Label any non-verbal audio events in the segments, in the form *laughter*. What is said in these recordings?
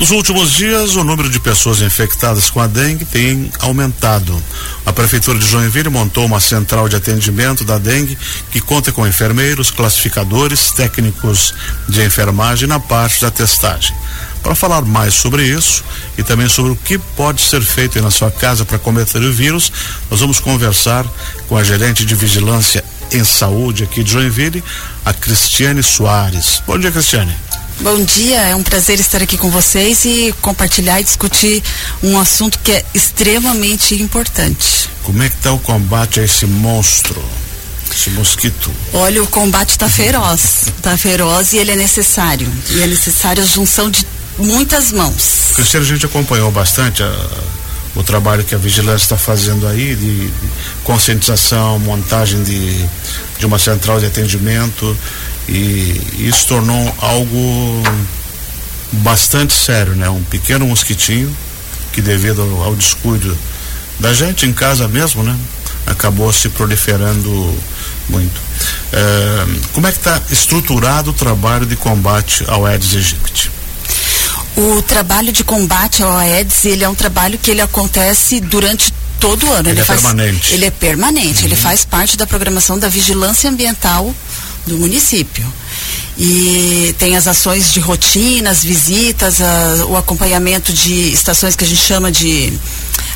Nos últimos dias, o número de pessoas infectadas com a dengue tem aumentado. A Prefeitura de Joinville montou uma central de atendimento da dengue que conta com enfermeiros, classificadores, técnicos de enfermagem na parte da testagem. Para falar mais sobre isso e também sobre o que pode ser feito na sua casa para combater o vírus, nós vamos conversar com a gerente de vigilância em saúde aqui de Joinville, a Cristiane Soares. Bom dia, Cristiane. Bom dia, é um prazer estar aqui com vocês e compartilhar e discutir um assunto que é extremamente importante. Como é que está o combate a esse monstro? Esse mosquito. Olha, o combate está feroz. Está feroz e ele é necessário. E é necessário a junção de muitas mãos. Cristiano, a gente acompanhou bastante a, o trabalho que a vigilância está fazendo aí de, conscientização, montagem de, de uma central de atendimento e isso tornou algo bastante sério, né? Um pequeno mosquitinho que devido ao, ao descuido da gente em casa mesmo, né? Acabou se proliferando muito. É, como é que está estruturado o trabalho de combate ao Aedes aegypti? O trabalho de combate ao Aedes, ele é um trabalho que ele acontece durante todo o ano. Ele, ele é faz, permanente. Ele é permanente, uhum. ele faz parte da programação da vigilância ambiental do município. E tem as ações de rotina, as visitas, a, o acompanhamento de estações que a gente chama de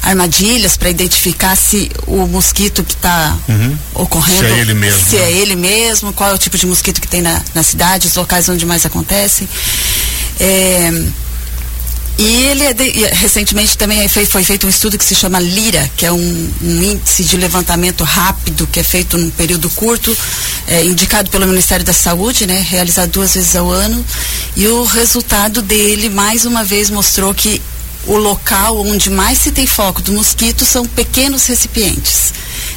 armadilhas para identificar se o mosquito que está uhum. ocorrendo se é ele mesmo, se é né? é ele mesmo, qual é o tipo de mosquito que tem na, na cidade, os locais onde mais acontecem. É, e ele é de, recentemente também foi, foi, feito um estudo que se chama LIRA, que é um, um, índice de levantamento rápido que é feito num período curto, é, indicado pelo Ministério da Saúde, né, realizado duas vezes ao ano. E o resultado dele mais uma vez mostrou que o local onde mais se tem foco do mosquito são pequenos recipientes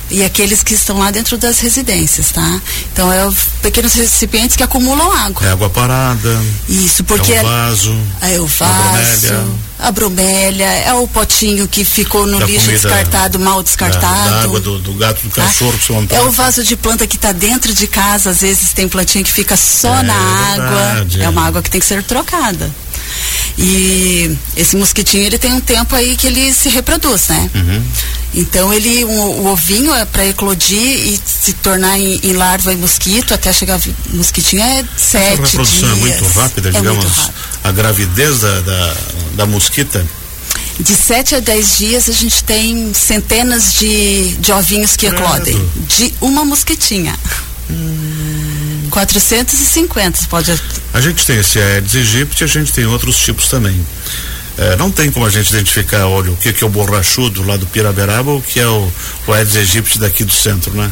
e aqueles que estão lá dentro das residências, tá? Então é pequenos recipientes que acumulam água. É água parada. Isso, porque é o vaso. É o vaso. A bromélia, é o potinho que ficou no lixo comida, descartado, mal descartado. Da, água do, do, gato, do cachorro ah, que É o vaso de planta que está dentro de casa, às vezes tem plantinha que fica só é, na água. Verdade. É uma água que tem que ser trocada. E esse mosquitinho ele tem um tempo aí que ele se reproduz, né? Uhum. Então ele, um, o ovinho é para eclodir e se tornar em, em, larva e mosquito até chegar mosquitinho é sete A reprodução dias. é muito rápida, é digamos. Muito rápido. A gravidez da, da, da mosquita de 7 a 10 dias a gente tem centenas de, de ovinhos que eclodem. De uma mosquitinha. Hum. 450 pode. A gente tem esse Aedes aegypti, a gente tem outros tipos também. É, não tem como a gente identificar, olha, o que, que é o borrachudo lá do Piraberaba ou o que é o, o Aedes aegypti daqui do centro, né?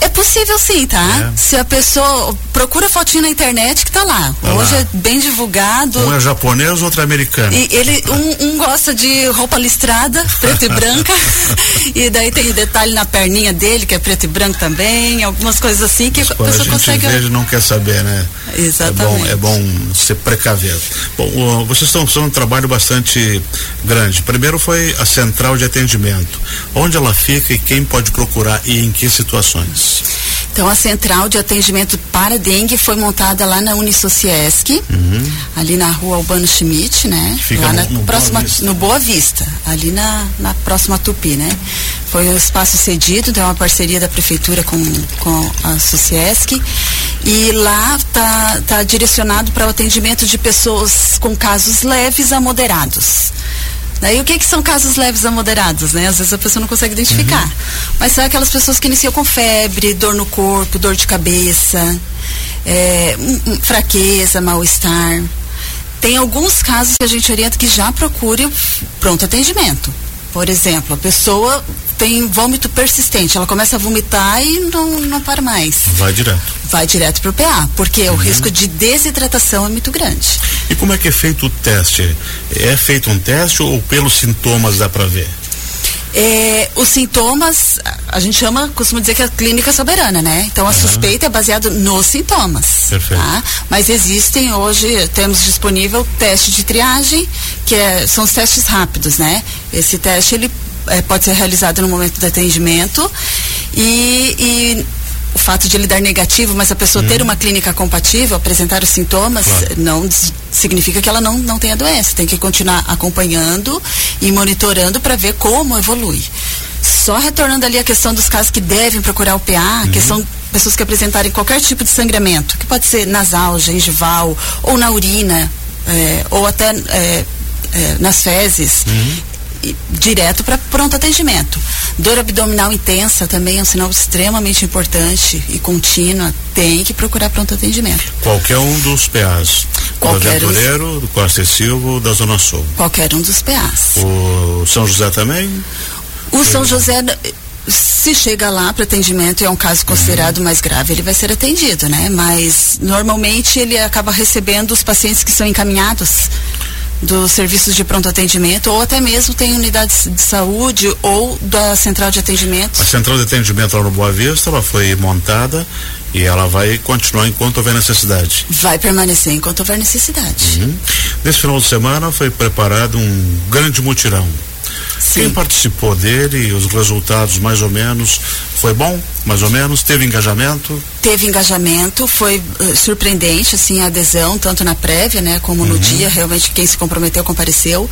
É possível sim, tá? É. Se a pessoa procura fotinho na internet que tá lá. Tá Hoje lá. é bem divulgado. Um é japonês, outro é americano. E ele, um, um gosta de roupa listrada, preta e branca. *laughs* e daí tem detalhe na perninha dele, que é preto e branco também, algumas coisas assim que Mas, a pessoa a gente consegue. Veja, não quer saber, né? Exatamente. É bom, é bom ser precavido. Bom, vocês estão fazendo um trabalho bastante grande. Primeiro foi a central de atendimento. Onde ela fica e quem pode procurar e em que situações? Então, a central de atendimento para dengue foi montada lá na Unisociesc, uhum. ali na rua Albano Schmidt, né? Fica lá no, na no próxima, Boa no Boa Vista, ali na, na próxima Tupi, né? Foi um espaço cedido, então é uma parceria da prefeitura com, com a Sociesc. E lá tá, tá direcionado para o atendimento de pessoas com casos leves a moderados. Daí o que, que são casos leves a moderados, né? Às vezes a pessoa não consegue identificar. Uhum. Mas são aquelas pessoas que iniciam com febre, dor no corpo, dor de cabeça, é, fraqueza, mal-estar. Tem alguns casos que a gente orienta que já procure pronto atendimento. Por exemplo, a pessoa tem vômito persistente, ela começa a vomitar e não, não para mais. Vai direto. Vai direto para o PA, porque uhum. o risco de desidratação é muito grande. E como é que é feito o teste? É feito um teste ou pelos sintomas dá para ver? É, os sintomas, a gente chama, costuma dizer que é a clínica soberana, né? Então a uhum. suspeita é baseada nos sintomas. Perfeito. Tá? Mas existem hoje, temos disponível teste de triagem, que é, são os testes rápidos, né? Esse teste ele é, pode ser realizado no momento do atendimento e, e o fato de ele dar negativo, mas a pessoa ter uma clínica compatível, apresentar os sintomas, Claro. não significa que ela não, não tenha doença. Tem que continuar acompanhando e monitorando para ver como evolui. Só retornando ali a questão dos casos que devem procurar o PA, a questão de pessoas que apresentarem qualquer tipo de sangramento, que pode ser nasal, gengival, ou na urina, eh, ou até eh, eh, nas fezes. e- Direto para pronto atendimento. Dor abdominal intensa também é um sinal extremamente importante e contínua. Tem que procurar pronto atendimento. Qualquer um dos PAs. Do Qualquer um. Aventureiro, do Costa e Silva, da Zona Sul. Qualquer um dos PAs. O São José também? O São José, se chega lá para atendimento e é um caso considerado mais grave, ele vai ser atendido, né? Mas normalmente ele acaba recebendo os pacientes que são encaminhados dos serviços de pronto atendimento ou até mesmo tem unidades de saúde ou da central de atendimento. A central de atendimento lá no Boa Vista, ela foi montada e ela vai continuar enquanto houver necessidade. Vai permanecer enquanto houver necessidade. Uhum. Nesse final de semana foi preparado um grande mutirão. Quem Sim. participou dele, os resultados mais ou menos, foi bom? Mais ou menos? Teve engajamento? teve engajamento, foi eh, surpreendente assim a adesão tanto na prévia, né, como no dia, realmente quem se comprometeu compareceu,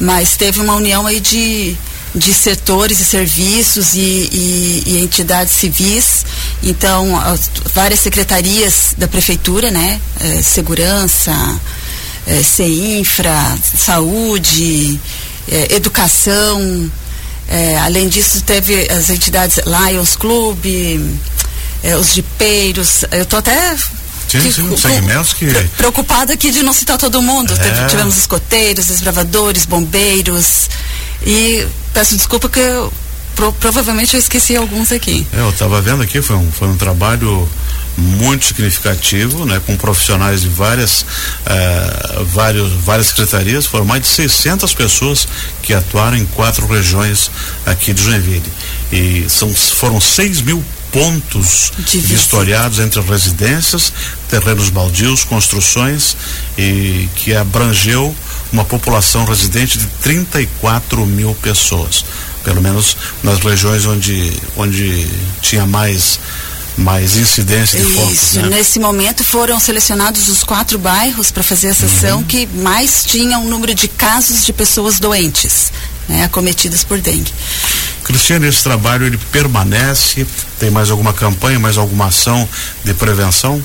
mas teve uma união aí de de setores e serviços e, e- e entidades civis, então as- várias secretarias da prefeitura, né, eh, segurança, eh, CINFRA, saúde, eh, educação, eh, além disso teve as entidades Lions Club, é, os jipeiros, eu tô até Sim, que- sim, segmentos que- pre- preocupada aqui de não citar todo mundo. É. Teve- tivemos escoteiros, desbravadores, bombeiros e peço desculpa que eu, pro- provavelmente eu esqueci alguns aqui. É, eu estava vendo aqui, foi um, foi um trabalho muito significativo, né, com profissionais de várias, eh, vários, várias secretarias, foram mais de 600 pessoas que atuaram em quatro regiões aqui de Joinville. E são, foram 6 mil pontos vistoriados entre residências, terrenos baldios, construções, e que abrangeu uma população residente de 34 mil pessoas, pelo menos nas regiões onde, onde tinha mais, mais incidência de focos. Isso, Né? nesse momento foram selecionados os quatro bairros para fazer essa ação que mais tinham um número de casos de pessoas doentes, né, acometidas por dengue. Cristiane, esse trabalho ele permanece? Tem mais alguma campanha, mais alguma ação de prevenção?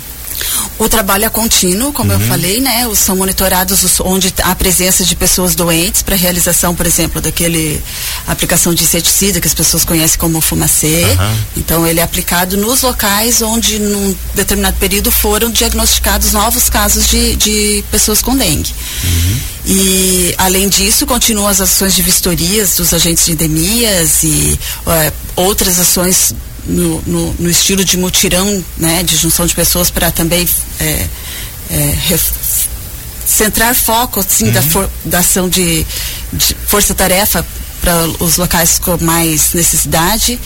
O trabalho é contínuo, como eu falei, né? Os- São monitorados os, onde há presença de pessoas doentes para realização, por exemplo, daquele aplicação de inseticida que as pessoas conhecem como fumacê. Aham. Então ele é aplicado nos locais onde num determinado período foram diagnosticados novos casos de, de pessoas com dengue. E além disso, continuam as ações de vistorias dos agentes de endemias e eh, outras ações no, no- no estilo de mutirão, né, de junção de pessoas para também eh, eh, ref- centrar foco assim, da, for- da ação de, de força-tarefa para os locais com mais necessidade.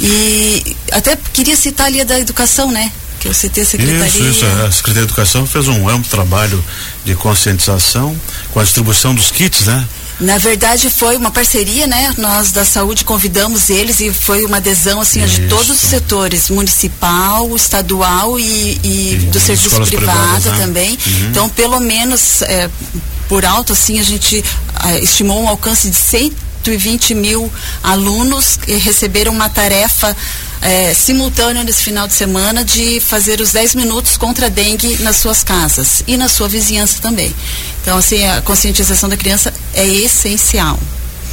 E até queria citar ali a da educação, né? Que eu citei a secretaria. Isso, isso. A Secretaria de Educação fez um amplo trabalho de conscientização com a distribuição dos kits, né? Na verdade foi uma parceria, né? Nós da saúde convidamos eles e foi uma adesão assim de todos os setores, municipal, estadual e, e E do serviço privado privadas, né? também. Uhum. Então, pelo menos é, por alto assim a gente ah, estimou um alcance de 120 mil alunos que receberam uma tarefa é, simultânea nesse final de semana de fazer os 10 minutos contra a dengue nas suas casas e na sua vizinhança também. Então, assim, a conscientização da criança é essencial.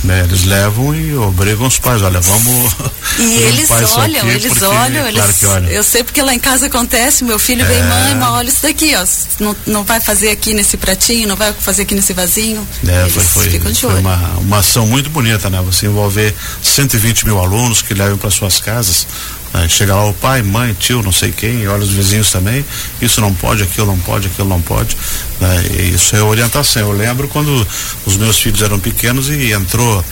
Né, Eles levam e obrigam os pais, olha, vamos. E *laughs* eles olham, eles porque, olham, eles, Claro que olham. eu sei porque lá em casa acontece, meu filho É. vem, mãe, mas olha isso daqui, ó, não, não vai fazer aqui nesse pratinho, não vai fazer aqui nesse vasinho, É, eles foi, foi, foi uma, uma ação muito bonita, né? Você envolver 120 mil alunos que levam para suas casas. Né? Chega lá o pai, mãe, tio, não sei quem, olha os vizinhos também. Isso não pode, aquilo não pode, aquilo não pode. né? Isso é orientação. Eu lembro quando os meus filhos eram pequenos e entrou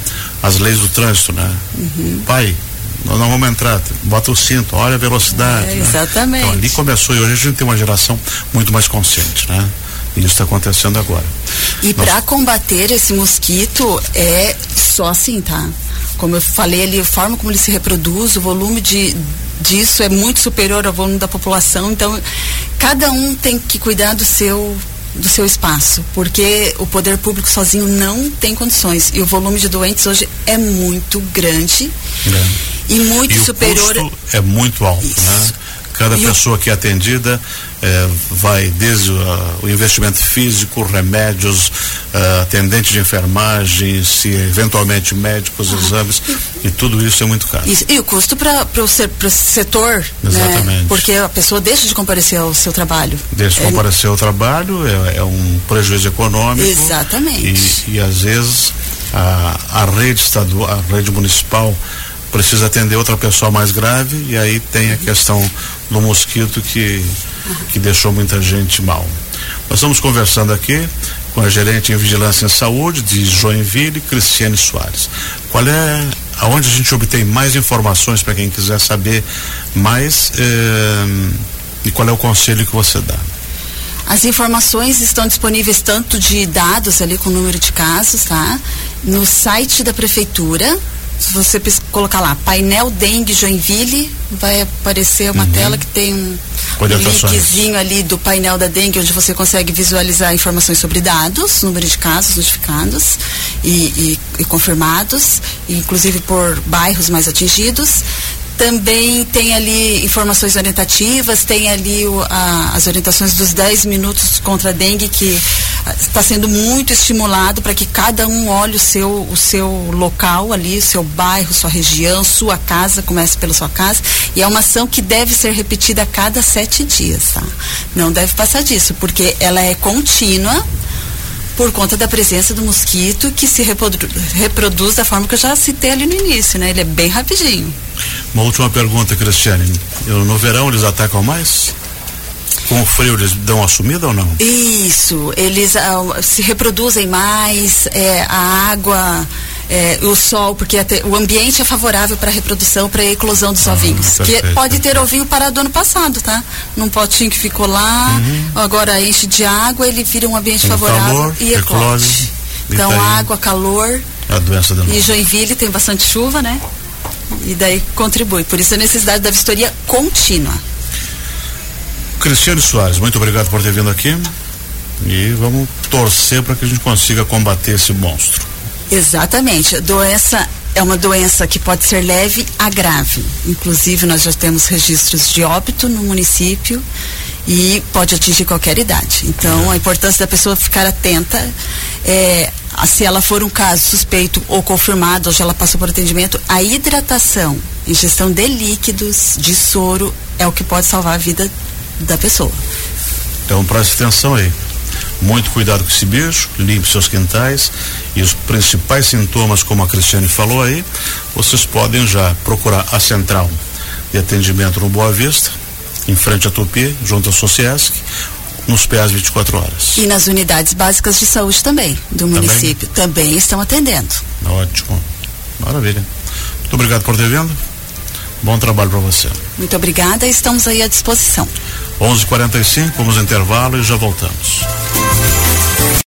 as leis do trânsito, né? Uhum. Pai, nós não vamos entrar, bota o cinto, olha a velocidade. É, né? exatamente. Então ali começou e hoje a gente tem uma geração muito mais consciente, né? E isso está acontecendo agora. E Nós- para combater esse mosquito é só assim, tá? Como eu falei ali, a forma como ele se reproduz, o volume de, disso é muito superior ao volume da população, então cada um tem que cuidar do seu do seu espaço, porque o poder público sozinho não tem condições e o volume de doentes hoje é muito grande É. e muito E superior. o custo é muito alto, Isso. né? Cada E pessoa que é atendida eh, vai desde ah, o investimento físico, remédios, ah, atendente de enfermagem, se eventualmente médicos, exames, e tudo isso é muito caro. Isso, e o custo para o setor, Exatamente. né? Porque a pessoa deixa de comparecer ao seu trabalho. Desde É, comparecer ao trabalho é, é um prejuízo econômico. Exatamente. E, e às vezes a, a rede estadual, a rede municipal precisa atender outra pessoa mais grave e aí tem a questão do mosquito que, que deixou muita gente mal. Nós estamos conversando aqui com a gerente em vigilância em saúde de Joinville, Cristiane Soares. Qual é aonde a gente obtém mais informações para quem quiser saber mais eh, e qual é o conselho que você dá? As informações estão disponíveis tanto de dados ali com o número de casos, tá? No site da prefeitura. Se você colocar lá, painel dengue Joinville, vai aparecer uma tela que tem um, um linkzinho ali do painel da dengue, onde você consegue visualizar informações sobre dados, número de casos notificados e, e- e confirmados, inclusive por bairros mais atingidos. Também tem ali informações orientativas, tem ali o- a- as orientações dos 10 minutos contra a dengue, que está sendo muito estimulado para que cada um olhe o seu, o seu local ali, o seu bairro, sua região, sua casa, comece pela sua casa. E é uma ação que deve ser repetida a cada sete dias, tá? Não deve passar disso, porque ela é contínua por conta da presença do mosquito que se reprodu- reproduz da forma que eu já citei ali no início, né? Ele é bem rapidinho. Uma última pergunta, Cristiane. No verão eles atacam mais? Com o frio eles dão uma sumida ou não? Isso, eles ah, se reproduzem mais, é, a água, é, o sol, porque até- o ambiente é favorável para a reprodução, para a eclosão dos ovinhos. Que perfeito, pode ter ovinho parado ano passado, tá? Num potinho que ficou lá, agora enche de água, ele vira um ambiente Com favorável Uhum. calor, e eclode, Então, aí. água, calor, A doença de e. Joinville tem bastante chuva, né? E daí contribui. Por isso a necessidade da vistoria contínua. Cristiane Soares, muito obrigado por ter vindo aqui. E vamos torcer para que a gente consiga combater esse monstro. Exatamente. A doença é uma doença que pode ser leve a grave. Inclusive, nós já temos registros de óbito no município e pode atingir qualquer idade. Então, a importância da pessoa ficar atenta é, se ela for um caso suspeito ou confirmado, já ela passou por atendimento, a hidratação, ingestão de líquidos, de soro, é o que pode salvar a vida da pessoa. Então preste atenção aí. Muito cuidado com esse bicho, limpe seus quintais e os principais sintomas, como a Cristiane falou aí, vocês podem já procurar a central de atendimento no Boa Vista, em frente à Tupi, junto à Sociesc, nos PAs 24 horas. E nas unidades básicas de saúde também, do município, também estão atendendo. Ótimo. Maravilha. Muito obrigado por ter vindo. Bom trabalho para você. Muito obrigada, estamos aí à disposição. 11:45 vamos ao intervalo e já voltamos.